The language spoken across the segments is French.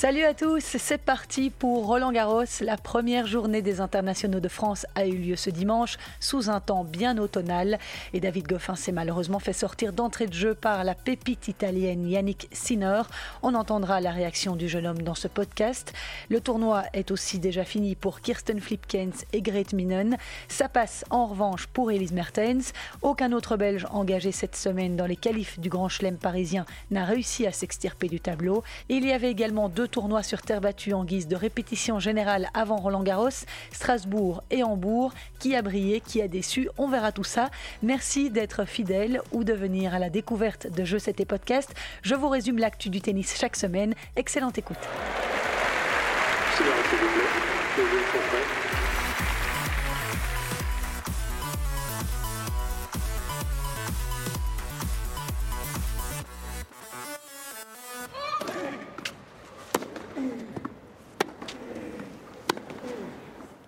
Salut à tous, c'est parti pour Roland Garros. La première journée des internationaux de France a eu lieu ce dimanche sous un temps bien automnal et David Goffin s'est malheureusement fait sortir d'entrée de jeu par la pépite italienne Yannick Sinner. On entendra la réaction du jeune homme dans ce podcast. Le tournoi est aussi déjà fini pour Kirsten Flipkens et Grete Minen. Ça passe en revanche pour Elise Mertens. Aucun autre Belge engagé cette semaine dans les qualifs du Grand Chelem parisien n'a réussi à s'extirper du tableau. Il y avait également deux tournois sur terre battue en guise de répétition générale avant Roland Garros, Strasbourg et Hambourg. Qui a brillé, qui a déçu On verra tout ça. Merci d'être fidèle ou de venir à la découverte de Jeux C'était Podcast. Je vous résume l'actu du tennis chaque semaine. Excellente écoute.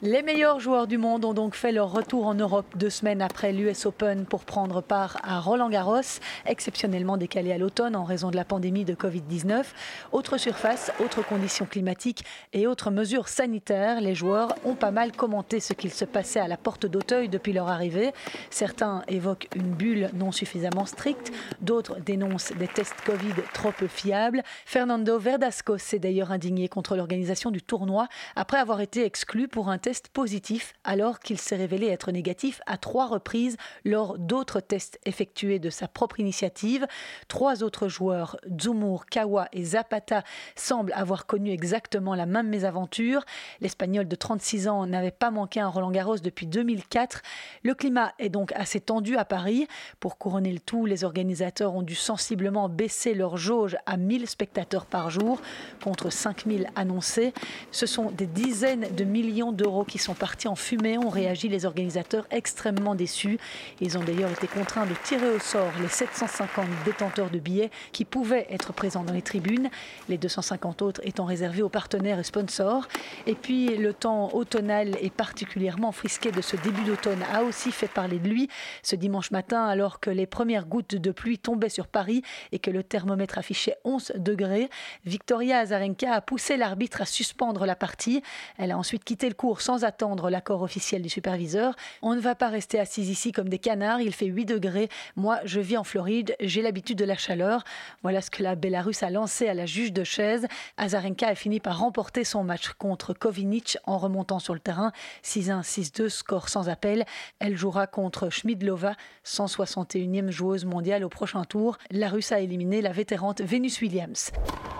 Les meilleurs joueurs du monde ont donc fait leur retour en Europe deux semaines après l'US Open pour prendre part à Roland Garros, exceptionnellement décalé à l'automne en raison de la pandémie de Covid-19. Autre surface, autres conditions climatiques et autres mesures sanitaires, les joueurs ont pas mal commenté ce qu'il se passait à la porte d'Auteuil depuis leur arrivée. Certains évoquent une bulle non suffisamment stricte, d'autres dénoncent des tests Covid trop peu fiables. Fernando Verdasco s'est d'ailleurs indigné contre l'organisation du tournoi après avoir été exclu pour un test positif alors qu'il s'est révélé être négatif à trois reprises lors d'autres tests effectués de sa propre initiative. Trois autres joueurs, Zumur, Kawa et Zapata, semblent avoir connu exactement la même mésaventure. L'Espagnol de 36 ans n'avait pas manqué un Roland Garros depuis 2004. Le climat est donc assez tendu à Paris. Pour couronner le tout, les organisateurs ont dû sensiblement baisser leur jauge à 1000 spectateurs par jour contre 5000 annoncés. Ce sont des dizaines de millions d'euros qui sont partis en fumée ont réagi les organisateurs extrêmement déçus. Ils ont d'ailleurs été contraints de tirer au sort les 750 détenteurs de billets qui pouvaient être présents dans les tribunes, les 250 autres étant réservés aux partenaires et sponsors. Et puis le temps automnal et particulièrement frisqué de ce début d'automne a aussi fait parler de lui ce dimanche matin alors que les premières gouttes de pluie tombaient sur Paris et que le thermomètre affichait 11 degrés. Victoria Azarenka a poussé l'arbitre à suspendre la partie. Elle a ensuite quitté le cours sans sans attendre l'accord officiel du superviseur. On ne va pas rester assis ici comme des canards, il fait 8 degrés. Moi, je vis en Floride, j'ai l'habitude de la chaleur. Voilà ce que la Bélarusse a lancé à la juge de chaise. Azarenka a fini par remporter son match contre Kovinic en remontant sur le terrain. 6-1, 6-2, score sans appel. Elle jouera contre Schmidlova, 161e joueuse mondiale au prochain tour. La Russe a éliminé la vétérante Venus Williams.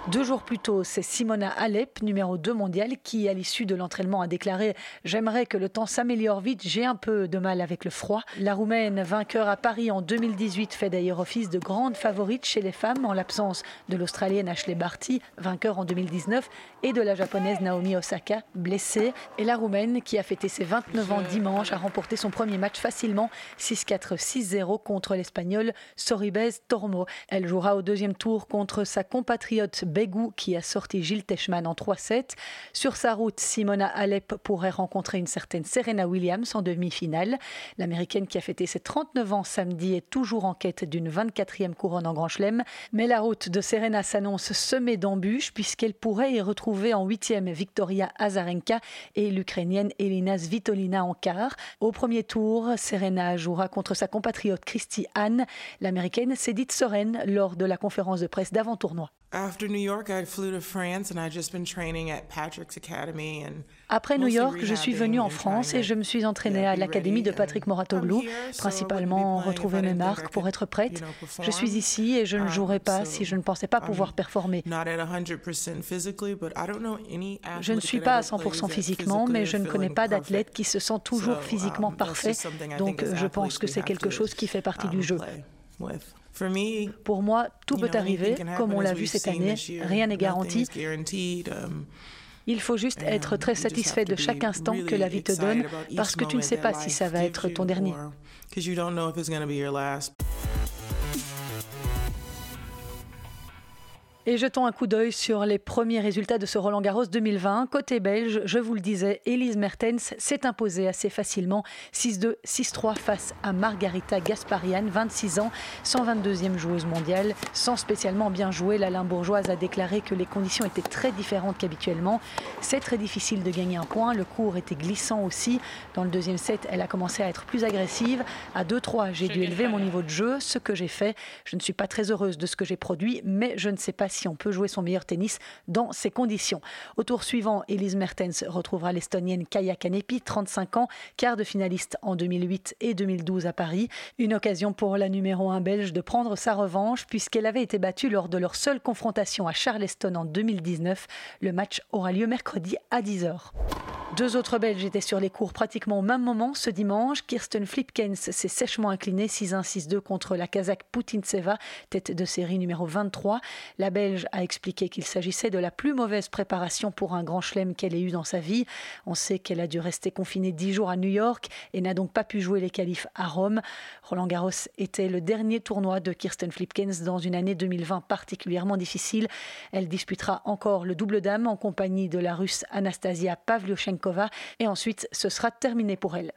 Deux jours plus tôt, c'est Simona Alep, numéro 2 mondiale, qui, à l'issue de l'entraînement, a déclaré J'aimerais que le temps s'améliore vite, j'ai un peu de mal avec le froid. La Roumaine, vainqueur à Paris en 2018, fait d'ailleurs office de grande favorite chez les femmes en l'absence de l'Australienne Ashley Barty, vainqueur en 2019, et de la Japonaise Naomi Osaka, blessée. Et la Roumaine, qui a fêté ses 29 ans dimanche, a remporté son premier match facilement 6-4, 6-0 contre l'Espagnole Soribes Tormo. Elle jouera au deuxième tour contre sa compatriote Begou, qui a sorti Gilles Techman en 3-7. Sur sa route, Simona Alep pourrait rencontrer une certaine Serena Williams en demi-finale. L'américaine qui a fêté ses 39 ans samedi est toujours en quête d'une 24e couronne en Grand Chelem. Mais la route de Serena s'annonce semée d'embûches puisqu'elle pourrait y retrouver en 8e Victoria Azarenka et l'Ukrainienne Elina Svitolina en quart. Au premier tour, Serena jouera contre sa compatriote Christy Anne. L'américaine s'est dite sereine lors de la conférence de presse d'avant-tournoi. Après New York, je suis venu en France et je me suis entraînée à l'académie de Patrick Moratoglou, principalement retrouver mes marques pour être prête. Je suis ici et je ne um, jouerai pas si je ne pensais pas pouvoir performer. Je ne suis pas à 100% physiquement, mais je ne connais pas d'athlète qui se sent toujours physiquement um, parfait, donc je pense que c'est quelque chose qui fait partie du um, jeu. Pour moi, tout peut arriver, comme on l'a vu cette année, rien n'est garanti. Um, Il faut juste être très satisfait de chaque instant que la vie te donne parce que tu ne sais pas si ça va être ton dernier. Et jetons un coup d'œil sur les premiers résultats de ce Roland Garros 2020. Côté belge, je vous le disais, Elise Mertens s'est imposée assez facilement 6-2, 6-3 face à Margarita Gasparian, 26 ans, 122e joueuse mondiale. Sans spécialement bien jouer, la Limbourgeoise a déclaré que les conditions étaient très différentes qu'habituellement. C'est très difficile de gagner un point. Le cours était glissant aussi. Dans le deuxième set, elle a commencé à être plus agressive. À 2-3, j'ai dû élever mon niveau de jeu, ce que j'ai fait. Je ne suis pas très heureuse de ce que j'ai produit, mais je ne sais pas si on peut jouer son meilleur tennis dans ces conditions. Au tour suivant, Elise Mertens retrouvera l'Estonienne Kaya Kanepi, 35 ans, quart de finaliste en 2008 et 2012 à Paris. Une occasion pour la numéro 1 belge de prendre sa revanche puisqu'elle avait été battue lors de leur seule confrontation à Charleston en 2019. Le match aura lieu mercredi à 10h. Deux autres Belges étaient sur les cours pratiquement au même moment ce dimanche. Kirsten Flipkens s'est sèchement inclinée 6-1-6-2 contre la Kazakh Putintseva, tête de série numéro 23. La Belge a expliqué qu'il s'agissait de la plus mauvaise préparation pour un grand chelem qu'elle ait eu dans sa vie. On sait qu'elle a dû rester confinée dix jours à New York et n'a donc pas pu jouer les qualifs à Rome. Roland Garros était le dernier tournoi de Kirsten Flipkens dans une année 2020 particulièrement difficile. Elle disputera encore le double dame en compagnie de la russe Anastasia Pavlyuchenkova et ensuite ce sera terminé pour elle.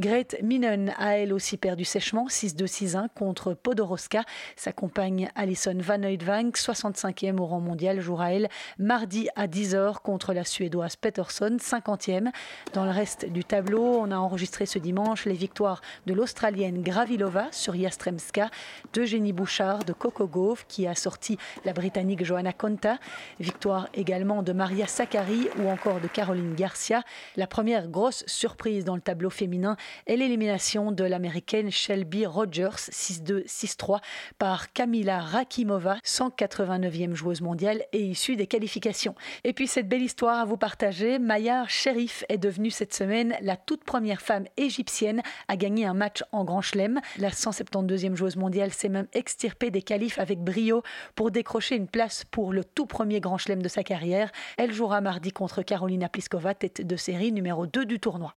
Grete Minen a elle aussi perdu sèchement 6-2-6-1 contre Podoroska. Sa compagne Alison Van Oudvank, 65e au rang mondial, jouera elle mardi à 10h contre la Suédoise Peterson, 50e. Dans le reste du tableau, on a enregistré ce dimanche les victoires de l'Australienne Gravilova sur Yastremska, d'Eugénie Bouchard de Gauff qui a sorti la Britannique Johanna Konta, victoire également de Maria Sakkari ou encore de Caroline Garcia. La première grosse surprise dans le tableau féminin et l'élimination de l'américaine Shelby Rogers 6-2-6-3 par Kamila Rakimova, 189e joueuse mondiale et issue des qualifications. Et puis cette belle histoire à vous partager, Maya Sherif est devenue cette semaine la toute première femme égyptienne à gagner un match en Grand Chelem. La 172e joueuse mondiale s'est même extirpée des qualifs avec brio pour décrocher une place pour le tout premier Grand Chelem de sa carrière. Elle jouera mardi contre Carolina Pliskova, tête de série numéro 2 du tournoi.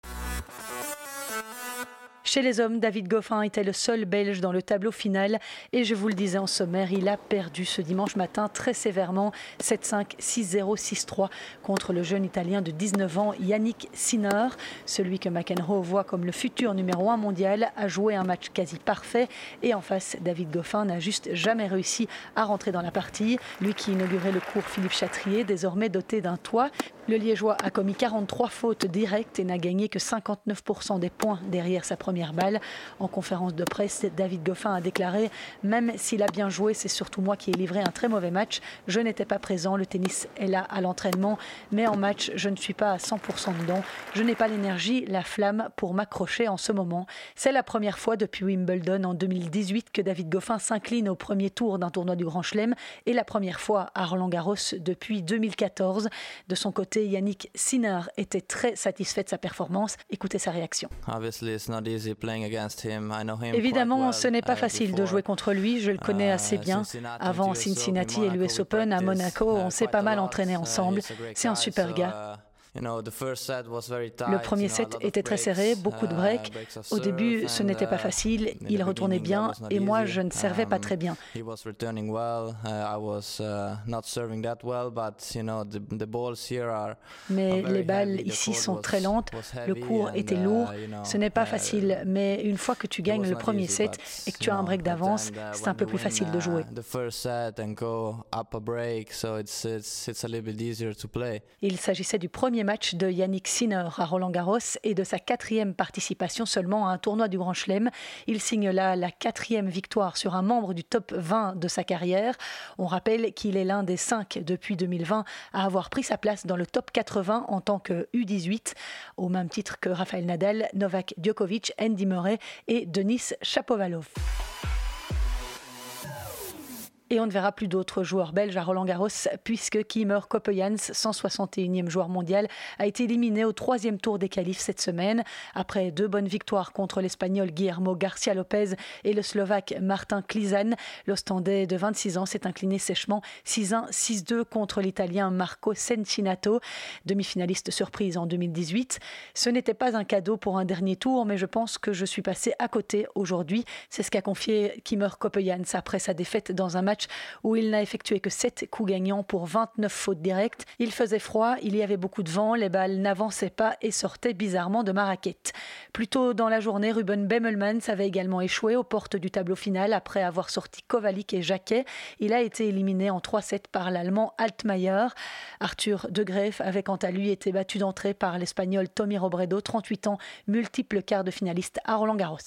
Chez les hommes, David Goffin était le seul Belge dans le tableau final et je vous le disais en sommaire, il a perdu ce dimanche matin très sévèrement 7-5, 6-0, 6-3 contre le jeune Italien de 19 ans Yannick Sinner. Celui que McEnroe voit comme le futur numéro 1 mondial a joué un match quasi parfait et en face, David Goffin n'a juste jamais réussi à rentrer dans la partie. Lui qui inaugurait le cours Philippe Chatrier, désormais doté d'un toit, le Liégeois a commis 43 fautes directes et n'a gagné que 59% des points derrière sa première balle. En conférence de presse, David Goffin a déclaré Même s'il a bien joué, c'est surtout moi qui ai livré un très mauvais match. Je n'étais pas présent, le tennis est là à l'entraînement, mais en match, je ne suis pas à 100% dedans. Je n'ai pas l'énergie, la flamme pour m'accrocher en ce moment. C'est la première fois depuis Wimbledon en 2018 que David Goffin s'incline au premier tour d'un tournoi du Grand Chelem et la première fois à Roland Garros depuis 2014. De son côté, Yannick Sinner était très satisfait de sa performance. Écoutez sa réaction. Évidemment, ce n'est pas uh, facile de jouer contre lui. Je le connais uh, assez bien. Avant Cincinnati et l'US Open à Monaco, uh, on s'est pas mal entraîné ensemble. C'est un super gars. Le premier set était très serré, beaucoup de uh, breaks. Au début, ce n'était pas uh, facile. Il retournait bien et moi, je ne servais pas très bien. Mais les balles ici sont très lentes. Le cours était uh, lourd. Ce n'est pas facile. Mais une fois que tu gagnes le premier set et que tu as un break d'avance, c'est un peu plus facile de jouer. Il s'agissait du premier match de Yannick Sinner à Roland Garros et de sa quatrième participation seulement à un tournoi du Grand Chelem. Il signe là la quatrième victoire sur un membre du top 20 de sa carrière. On rappelle qu'il est l'un des cinq depuis 2020 à avoir pris sa place dans le top 80 en tant que U18, au même titre que Rafael Nadal, Novak Djokovic, Andy Murray et Denis Chapovalov. Et on ne verra plus d'autres joueurs belges à Roland Garros puisque Kimmer Koppejans, 161e joueur mondial, a été éliminé au troisième tour des qualifs cette semaine. Après deux bonnes victoires contre l'Espagnol Guillermo Garcia Lopez et le Slovaque Martin Klizan, l'Ostendais de 26 ans s'est incliné sèchement 6-1, 6-2 contre l'Italien Marco Sencinato, demi-finaliste surprise en 2018. Ce n'était pas un cadeau pour un dernier tour, mais je pense que je suis passé à côté aujourd'hui. C'est ce qu'a confié Kimmer Koppejans après sa défaite dans un match où il n'a effectué que 7 coups gagnants pour 29 fautes directes. Il faisait froid, il y avait beaucoup de vent, les balles n'avançaient pas et sortaient bizarrement de ma raquette. Plus tôt dans la journée, Ruben Bemmelmans avait également échoué aux portes du tableau final après avoir sorti Kovalik et Jacquet. Il a été éliminé en 3-7 par l'Allemand Altmaier. Arthur De Greff avait quant à lui été battu d'entrée par l'Espagnol Tommy Robredo, 38 ans, multiple quart de finaliste à Roland Garros.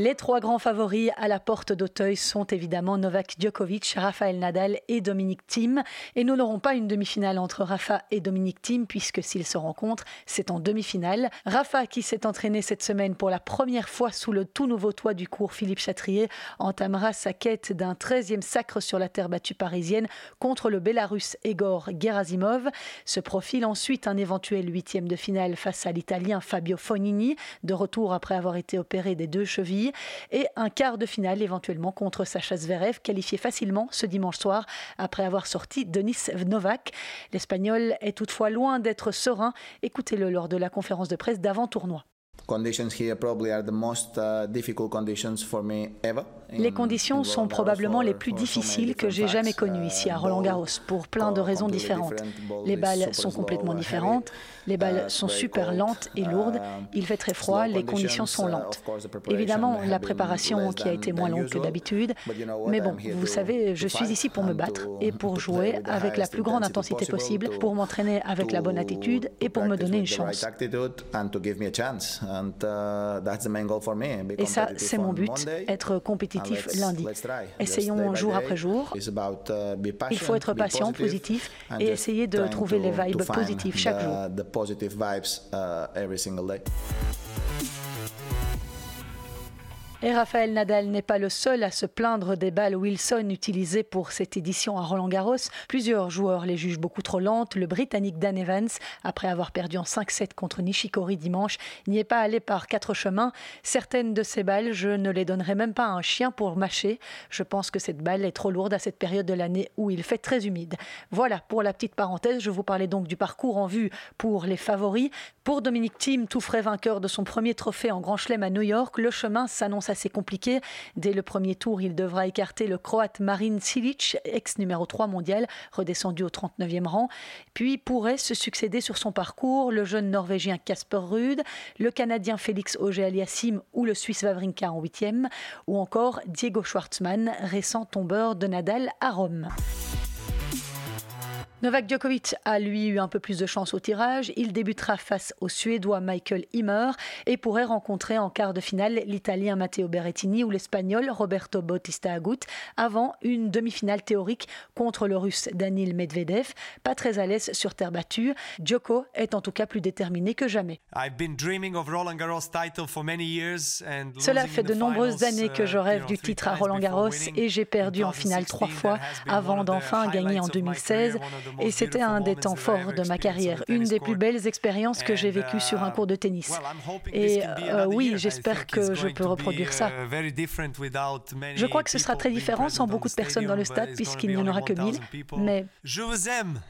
Les trois grands favoris à la porte d'Auteuil sont évidemment Novak Djokovic, Rafael Nadal et Dominique Thiem. Et nous n'aurons pas une demi-finale entre Rafa et Dominique Thiem puisque s'ils se rencontrent, c'est en demi-finale. Rafa, qui s'est entraîné cette semaine pour la première fois sous le tout nouveau toit du cours Philippe Chatrier, entamera sa quête d'un 13e sacre sur la terre battue parisienne contre le Bélarus Egor Gerasimov. Se profile ensuite un éventuel huitième de finale face à l'Italien Fabio Fognini, de retour après avoir été opéré des deux chevilles et un quart de finale éventuellement contre Sacha Zverev, qualifié facilement ce dimanche soir après avoir sorti Denis Novak. L'Espagnol est toutefois loin d'être serein. Écoutez-le lors de la conférence de presse d'avant-tournoi. Les conditions sont probablement les plus difficiles que j'ai jamais connues ici à Roland Garros pour plein de raisons différentes. Les balles sont complètement différentes, les balles sont super lentes et lourdes, il fait très froid, les conditions sont lentes. Évidemment, la préparation qui a été moins longue que d'habitude, mais bon, vous savez, je suis ici pour me battre et pour jouer avec la plus grande intensité possible, pour m'entraîner avec la bonne attitude et pour me donner une chance. Et ça, c'est mon but, être compétitif lundi. Essayons jour après jour. Uh, Il faut être patient, positif et essayer de trouver les vibes positives chaque jour. Et Raphaël Nadal n'est pas le seul à se plaindre des balles Wilson utilisées pour cette édition à Roland-Garros. Plusieurs joueurs les jugent beaucoup trop lentes. Le Britannique Dan Evans, après avoir perdu en 5-7 contre Nishikori dimanche, n'y est pas allé par quatre chemins. Certaines de ces balles, je ne les donnerai même pas à un chien pour mâcher. Je pense que cette balle est trop lourde à cette période de l'année où il fait très humide. Voilà pour la petite parenthèse. Je vous parlais donc du parcours en vue pour les favoris. Pour Dominique Thiem, tout frais vainqueur de son premier trophée en Grand Chelem à New York, le chemin s'annonce assez compliqué. Dès le premier tour, il devra écarter le Croate Marin Cilic, ex numéro 3 mondial, redescendu au 39e rang. Puis pourrait se succéder sur son parcours le jeune Norvégien Casper Ruud, le Canadien Félix Auger-Aliassime ou le Suisse Wawrinka en 8e, ou encore Diego Schwartzmann, récent tombeur de Nadal à Rome. Novak Djokovic a lui eu un peu plus de chance au tirage. Il débutera face au Suédois Michael Himmer et pourrait rencontrer en quart de finale l'Italien Matteo Berrettini ou l'Espagnol Roberto Bautista Agut avant une demi-finale théorique contre le Russe Danil Medvedev. Pas très à l'aise sur terre battue, Djoko est en tout cas plus déterminé que jamais. Cela fait de nombreuses années que je uh, rêve du titre à Roland Garros et j'ai perdu en finale trois fois avant d'enfin gagner en 2016. Et c'était un des temps forts de ma carrière, une des plus belles expériences que j'ai vécues sur un uh, cours de tennis. Et euh, oui, j'espère que je peux reproduire ça. Uh, je crois que ce sera très différent sans beaucoup de personnes dans le stade puisqu'il n'y en aura que 1000. Mais je vous aime.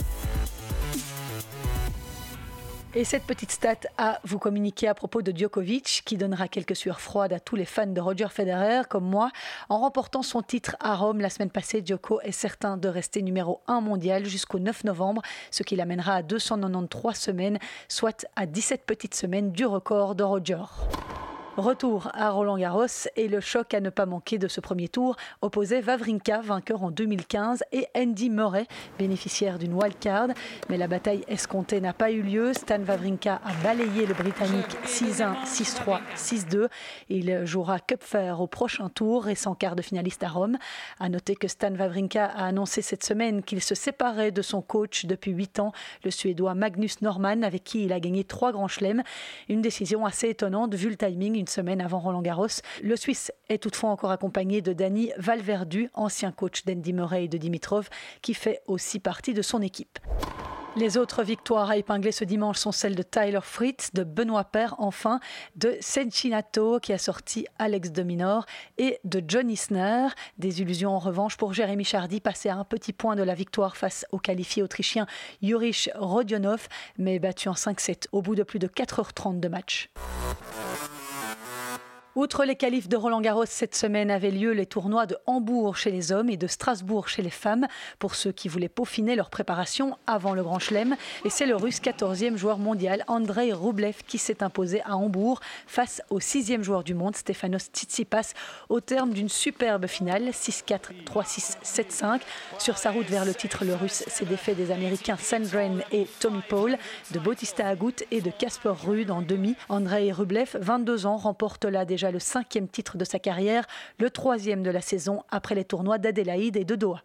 Et cette petite stat à vous communiquer à propos de Djokovic, qui donnera quelques sueurs froides à tous les fans de Roger Federer, comme moi. En remportant son titre à Rome la semaine passée, Djoko est certain de rester numéro 1 mondial jusqu'au 9 novembre, ce qui l'amènera à 293 semaines, soit à 17 petites semaines du record de Roger. Retour à Roland Garros et le choc à ne pas manquer de ce premier tour opposait Vavrinka, vainqueur en 2015, et Andy Murray, bénéficiaire d'une wildcard. Mais la bataille escomptée n'a pas eu lieu. Stan Wawrinka a balayé le Britannique 6-1, 6-3, 6-2. Il jouera Cup Fair au prochain tour, récent quart de finaliste à Rome. À noter que Stan Wawrinka a annoncé cette semaine qu'il se séparait de son coach depuis 8 ans, le Suédois Magnus Norman, avec qui il a gagné trois grands chelems. Une décision assez étonnante vu le timing semaine avant Roland Garros. Le Suisse est toutefois encore accompagné de Dani Valverdu, ancien coach d'Andy Murray et de Dimitrov, qui fait aussi partie de son équipe. Les autres victoires à épingler ce dimanche sont celles de Tyler Fritz, de Benoît Paire, enfin, de Sencinato qui a sorti Alex Dominor et de John Isner. Des illusions en revanche pour Jérémy Chardy, passé à un petit point de la victoire face au qualifié autrichien Jurich Rodionov, mais battu en 5-7 au bout de plus de 4h30 de match. Outre les qualifs de Roland Garros, cette semaine avaient lieu les tournois de Hambourg chez les hommes et de Strasbourg chez les femmes, pour ceux qui voulaient peaufiner leur préparation avant le Grand Chelem. Et c'est le russe 14e joueur mondial, Andrei Rublev, qui s'est imposé à Hambourg face au 6e joueur du monde, Stefanos Tsitsipas, au terme d'une superbe finale, 6-4, 3-6, 7-5. Sur sa route vers le titre, le russe s'est défait des Américains Sandren et Tommy Paul, de Bautista Agut et de Casper Ruud en demi. Andrei Rublev, 22 ans, remporte là déjà le cinquième titre de sa carrière, le troisième de la saison après les tournois d'Adélaïde et de Doha.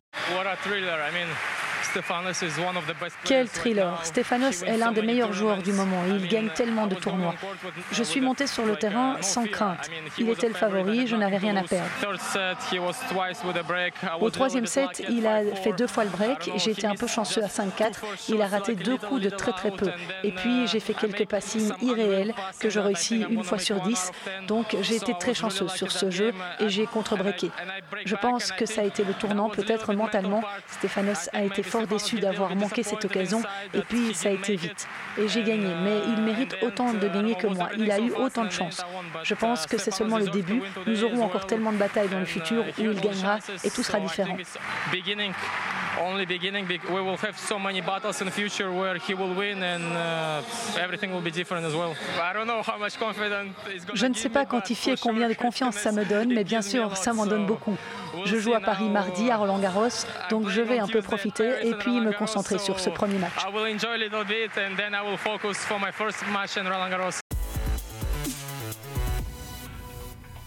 Quel thriller Stefanos est l'un des meilleurs joueurs du moment et il gagne tellement de tournois. Je suis monté sur le terrain sans crainte. Il était le favori, je n'avais rien à perdre. Au troisième set, il a fait deux fois le break. J'ai été un peu chanceux à 5-4. Il a raté deux coups de très très peu. Et puis j'ai fait quelques passings irréels que je réussis une fois sur dix. Donc j'ai été très chanceux sur ce jeu et j'ai contre-breaké. Je pense que ça a été le tournant, peut-être mentalement. Stefanos a été fort déçu d'avoir manqué cette occasion et puis ça a été vite. Et j'ai gagné, mais il mérite autant de gagner que moi. Il a eu autant de chance. Je pense que c'est seulement le début. Nous aurons encore tellement de batailles dans le futur où il gagnera et tout sera différent. Only beginning. We will have so many battles in the future where he will win and uh, everything will be different as well. I don't know how much confidence Je ne sais pas quantifier combien de confiance ça me donne, mais bien sûr, ça m'en donne beaucoup. Je joue à Paris mardi à Roland Garros, donc je vais un peu profiter et puis me concentrer sur ce premier match.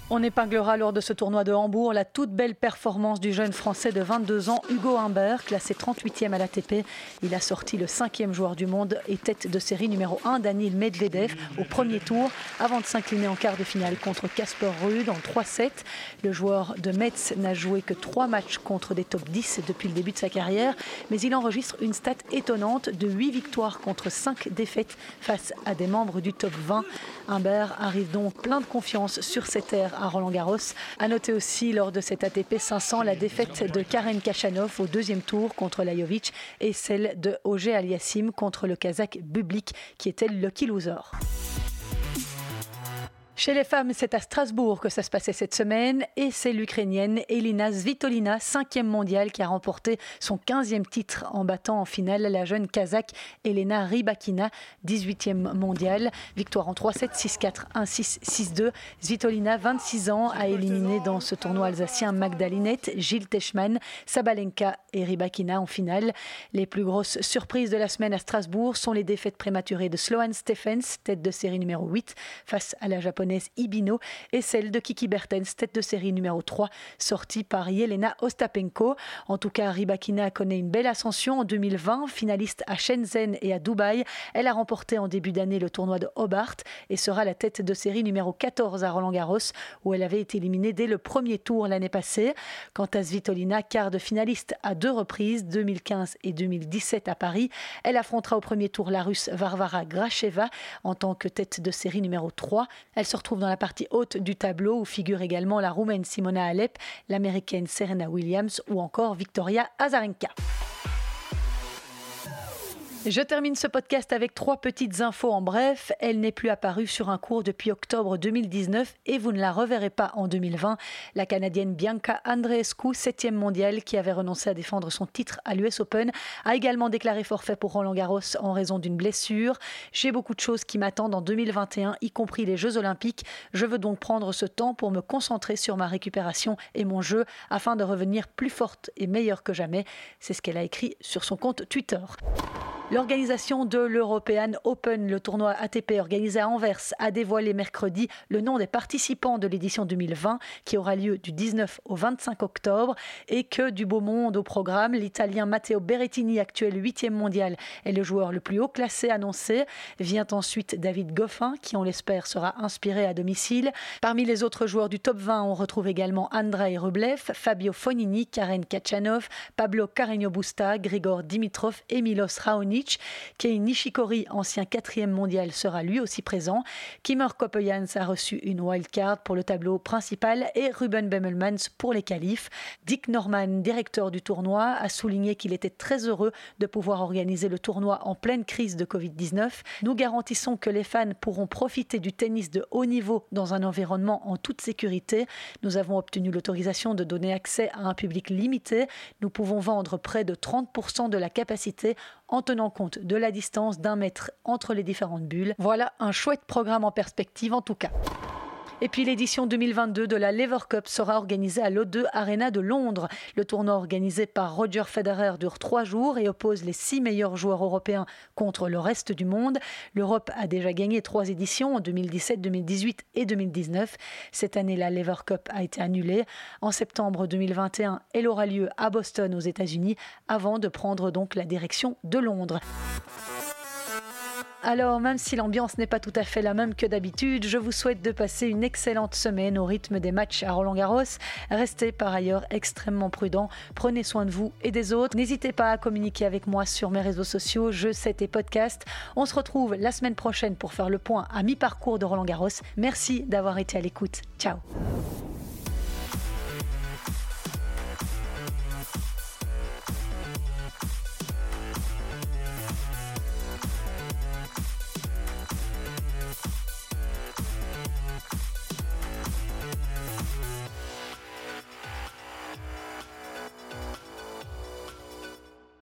On épinglera lors de ce tournoi de Hambourg la toute belle performance du jeune Français de 22 ans, Hugo Humbert, classé 38e à l'ATP. Il a sorti le cinquième joueur du monde et tête de série numéro 1, Daniel Medvedev, au premier tour, avant de s'incliner en quart de finale contre Casper Ruud en 3-7. Le joueur de Metz n'a joué que trois matchs contre des top 10 depuis le début de sa carrière, mais il enregistre une stat étonnante de 8 victoires contre 5 défaites face à des membres du top 20. Humbert arrive donc plein de confiance sur cette terres à Roland Garros. A noter aussi lors de cet ATP 500 la défaite de Karen Kachanov au deuxième tour contre Lajovic et celle de Auger Aliassim contre le Kazakh Bublik qui était le lucky loser. Chez les femmes, c'est à Strasbourg que ça se passait cette semaine et c'est l'Ukrainienne Elina Svitolina, cinquième mondiale, qui a remporté son 15e titre en battant en finale la jeune Kazakh Elena Rybakina, 18e mondiale. Victoire en 3-7, 6-4, 1-6, 6-2. Svitolina, 26 ans, a éliminé dans ce tournoi alsacien Magdalinette, Gilles Teschmann, Sabalenka et Rybakina en finale. Les plus grosses surprises de la semaine à Strasbourg sont les défaites prématurées de Sloane Stephens, tête de série numéro 8, face à la japonaise Ibino et celle de Kiki Bertens, tête de série numéro 3, sortie par Yelena Ostapenko. En tout cas, Ribakina connaît une belle ascension en 2020, finaliste à Shenzhen et à Dubaï. Elle a remporté en début d'année le tournoi de Hobart et sera la tête de série numéro 14 à Roland Garros, où elle avait été éliminée dès le premier tour l'année passée. Quant à Svitolina, quart de finaliste à deux reprises, 2015 et 2017 à Paris, elle affrontera au premier tour la russe Varvara Gracheva en tant que tête de série numéro 3. Elle se retrouve dans la partie haute du tableau où figurent également la roumaine Simona Alep, l'américaine Serena Williams ou encore Victoria Azarenka. Je termine ce podcast avec trois petites infos en bref. Elle n'est plus apparue sur un cours depuis octobre 2019 et vous ne la reverrez pas en 2020. La Canadienne Bianca Andreescu, septième mondiale, qui avait renoncé à défendre son titre à l'US Open, a également déclaré forfait pour Roland Garros en raison d'une blessure. J'ai beaucoup de choses qui m'attendent en 2021, y compris les Jeux Olympiques. Je veux donc prendre ce temps pour me concentrer sur ma récupération et mon jeu afin de revenir plus forte et meilleure que jamais. C'est ce qu'elle a écrit sur son compte Twitter. L'organisation de l'European Open, le tournoi ATP organisé à Anvers, a dévoilé mercredi le nom des participants de l'édition 2020 qui aura lieu du 19 au 25 octobre et que du beau monde au programme. L'Italien Matteo Berrettini, actuel 8e mondial, est le joueur le plus haut classé annoncé. Vient ensuite David Goffin, qui on l'espère sera inspiré à domicile. Parmi les autres joueurs du top 20, on retrouve également Andrei Rublev, Fabio Fonini, Karen Kachanov, Pablo Carreño Busta, Grigor Dimitrov et Milos Raonic Kei Nishikori, ancien quatrième mondial, sera lui aussi présent. Kimmer Koppejans a reçu une wildcard pour le tableau principal et Ruben Bemmelmans pour les qualifs. Dick Norman, directeur du tournoi, a souligné qu'il était très heureux de pouvoir organiser le tournoi en pleine crise de Covid-19. Nous garantissons que les fans pourront profiter du tennis de haut niveau dans un environnement en toute sécurité. Nous avons obtenu l'autorisation de donner accès à un public limité. Nous pouvons vendre près de 30% de la capacité en tenant compte de la distance d'un mètre entre les différentes bulles. Voilà un chouette programme en perspective en tout cas. Et puis l'édition 2022 de la Lever Cup sera organisée à l'O2 Arena de Londres. Le tournoi organisé par Roger Federer dure trois jours et oppose les six meilleurs joueurs européens contre le reste du monde. L'Europe a déjà gagné trois éditions en 2017, 2018 et 2019. Cette année, la Lever Cup a été annulée. En septembre 2021, elle aura lieu à Boston aux États-Unis avant de prendre donc la direction de Londres. Alors, même si l'ambiance n'est pas tout à fait la même que d'habitude, je vous souhaite de passer une excellente semaine au rythme des matchs à Roland-Garros. Restez par ailleurs extrêmement prudent. Prenez soin de vous et des autres. N'hésitez pas à communiquer avec moi sur mes réseaux sociaux, je sais et podcast. On se retrouve la semaine prochaine pour faire le point à mi-parcours de Roland-Garros. Merci d'avoir été à l'écoute. Ciao.